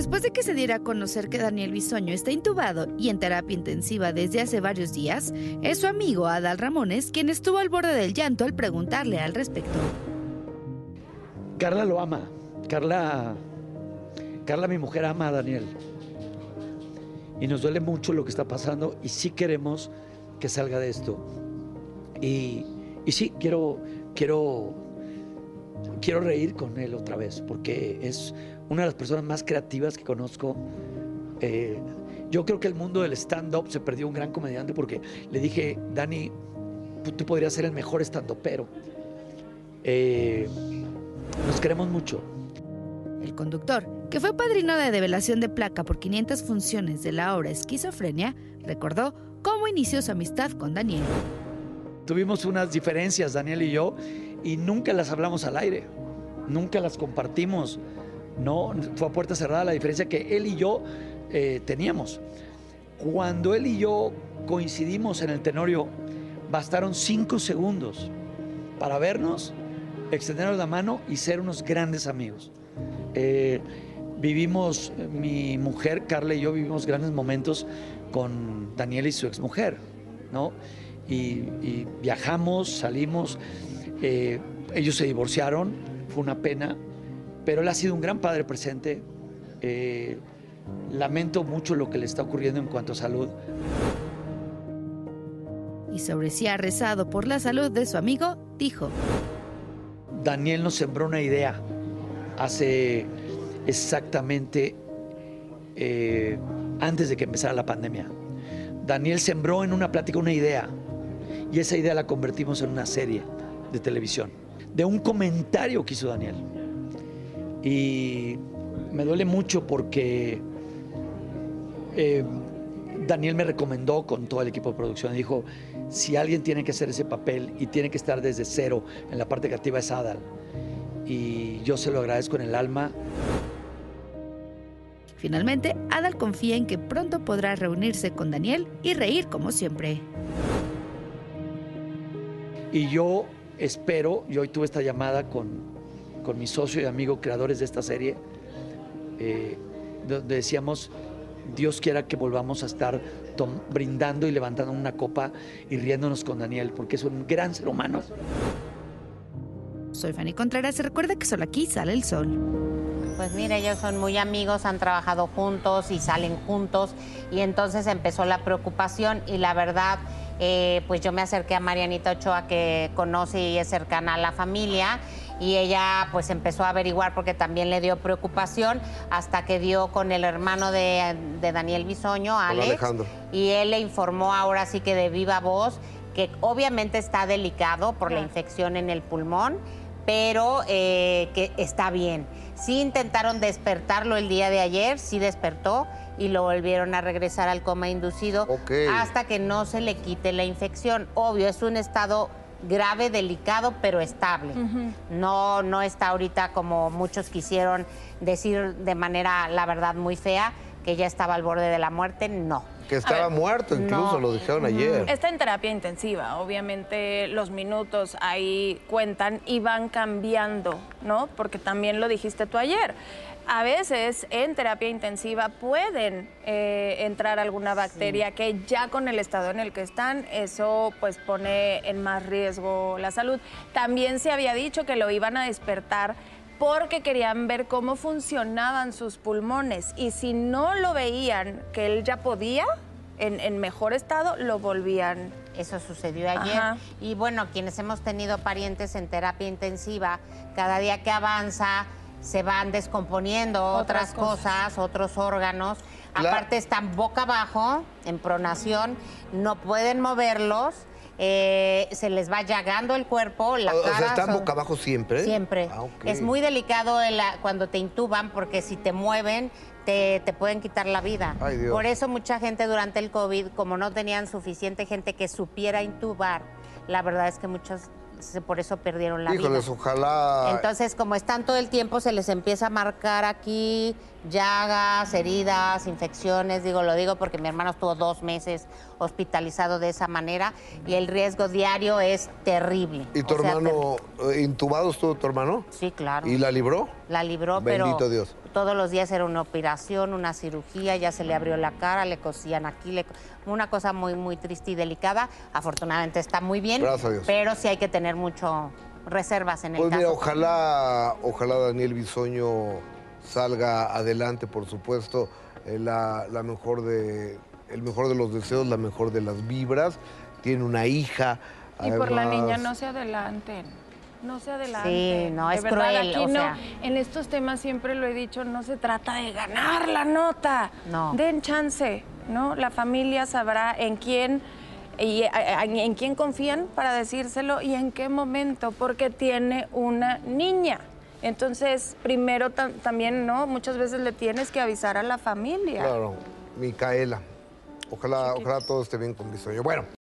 Después de que se diera a conocer que Daniel Bisoño está intubado y en terapia intensiva desde hace varios días, es su amigo Adal Ramones quien estuvo al borde del llanto al preguntarle al respecto. Carla lo ama. Carla, Carla, mi mujer, ama a Daniel. Y nos duele mucho lo que está pasando y sí queremos que salga de esto. Y, y sí, quiero, quiero, quiero reír con él otra vez, porque es una de las personas más creativas que conozco. Eh, yo creo que el mundo del stand-up se perdió un gran comediante porque le dije, Dani, tú podrías ser el mejor stand-up, pero eh, nos queremos mucho. El conductor, que fue padrino de develación de placa por 500 funciones de la obra Esquizofrenia, recordó cómo inició su amistad con Daniel. Tuvimos unas diferencias, Daniel y yo, y nunca las hablamos al aire, nunca las compartimos. No, fue a puerta cerrada la diferencia que él y yo eh, teníamos. Cuando él y yo coincidimos en el Tenorio, bastaron cinco segundos para vernos, extendernos la mano y ser unos grandes amigos. Eh, vivimos, mi mujer Carla y yo vivimos grandes momentos con Daniel y su exmujer, ¿no? Y, viajamos, salimos, eh, ellos se divorciaron, fue una pena, pero él ha sido un gran padre presente. Eh, lamento mucho lo que le está ocurriendo en cuanto a salud. Y sobre si ha rezado por la salud de su amigo, dijo. Daniel nos sembró una idea hace exactamente eh, antes de que empezara la pandemia. Daniel sembró en una plática una idea y esa idea la convertimos en una serie de televisión, de un comentario que hizo Daniel. Y me duele mucho porque eh, Daniel me recomendó con todo el equipo de producción, dijo, si alguien tiene que hacer ese papel y tiene que estar desde cero en la parte creativa es Adal. Y yo se lo agradezco en el alma. Finalmente, Adal confía en que pronto podrá reunirse con Daniel y reír como siempre. Y yo espero, y hoy tuve esta llamada con, con mi socio y amigo creadores de esta serie, eh, donde decíamos, Dios quiera que volvamos a estar brindando y levantando una copa y riéndonos con Daniel, porque es un gran ser humano. Soy Fanny Contreras y recuerda que solo aquí sale el sol. Pues mire, ellos son muy amigos, han trabajado juntos y salen juntos y entonces empezó la preocupación y la verdad, eh, pues yo me acerqué a Marianita Ochoa que conoce y es cercana a la familia y ella pues empezó a averiguar porque también le dio preocupación hasta que dio con el hermano de, Daniel Bisoño, Alex, y él le informó ahora sí que de viva voz que obviamente está delicado por la infección en el pulmón, pero eh, que está bien. Sí intentaron despertarlo el día de ayer, sí despertó y lo volvieron a regresar al coma inducido hasta que no se le quite la infección. Obvio, es un estado grave, delicado, pero estable. No, no está ahorita como muchos quisieron decir de manera, la verdad, muy fea, que ya estaba al borde de la muerte. No. Que estaba muerto, incluso lo dijeron ayer. Está en terapia intensiva. Obviamente los minutos ahí cuentan y van cambiando, ¿no? Porque también lo dijiste tú ayer a veces en terapia intensiva pueden eh, entrar alguna bacteria que ya con el estado en el que están, eso pues pone en más riesgo la salud. También se había dicho que lo iban a despertar porque querían ver cómo funcionaban sus pulmones y si no lo veían que él ya podía en, mejor estado, lo volvían eso sucedió ayer. Y bueno, quienes hemos tenido parientes en terapia intensiva, cada día que avanza, se van descomponiendo otras, cosas. otros órganos. Aparte están boca abajo, en pronación, no pueden moverlos. Eh, se les va llagando el cuerpo, la o, sea, están boca abajo siempre. Siempre. Ah, es muy delicado cuando te intuban porque si te mueven te, pueden quitar la vida. Por eso mucha gente durante el COVID, como no tenían suficiente gente que supiera intubar, la verdad es que muchos por eso perdieron la Híjoles, ojalá. Entonces, como están todo el tiempo, se les empieza a marcar aquí llagas, heridas, infecciones. Digo, lo digo porque mi hermano estuvo dos meses hospitalizado de esa manera y el riesgo diario es terrible. ¿Y tu hermano, eh, intubado estuvo tu hermano? Sí, claro. ¿Y la libró? La libró, Bendito Dios. Todos los días era una operación, una cirugía, ya se le abrió la cara, le cosían aquí, le- una cosa muy, muy triste y delicada. Afortunadamente está muy bien, Gracias a Dios. pero sí hay que tener mucho reservas en el Pues caso. mira, ojalá, ojalá Daniel Bisoño salga adelante, por supuesto, eh, la, la mejor de, el mejor de los deseos, la mejor de las vibras. Tiene una hija. Y por la niña no se adelanten. No se adelanten. Sí, no, De es verdad, cruel, Aquí o no, sea. en estos temas siempre lo he dicho, no se trata de ganar la nota. No. Den chance, ¿no? La familia sabrá en quién y en quién confían para decírselo y en qué momento, porque tiene una niña. Entonces, primero tam- también, ¿no? Muchas veces le tienes que avisar a la familia. Claro, Micaela. Ojalá, ojalá todo esté bien con Bisoño. Bueno.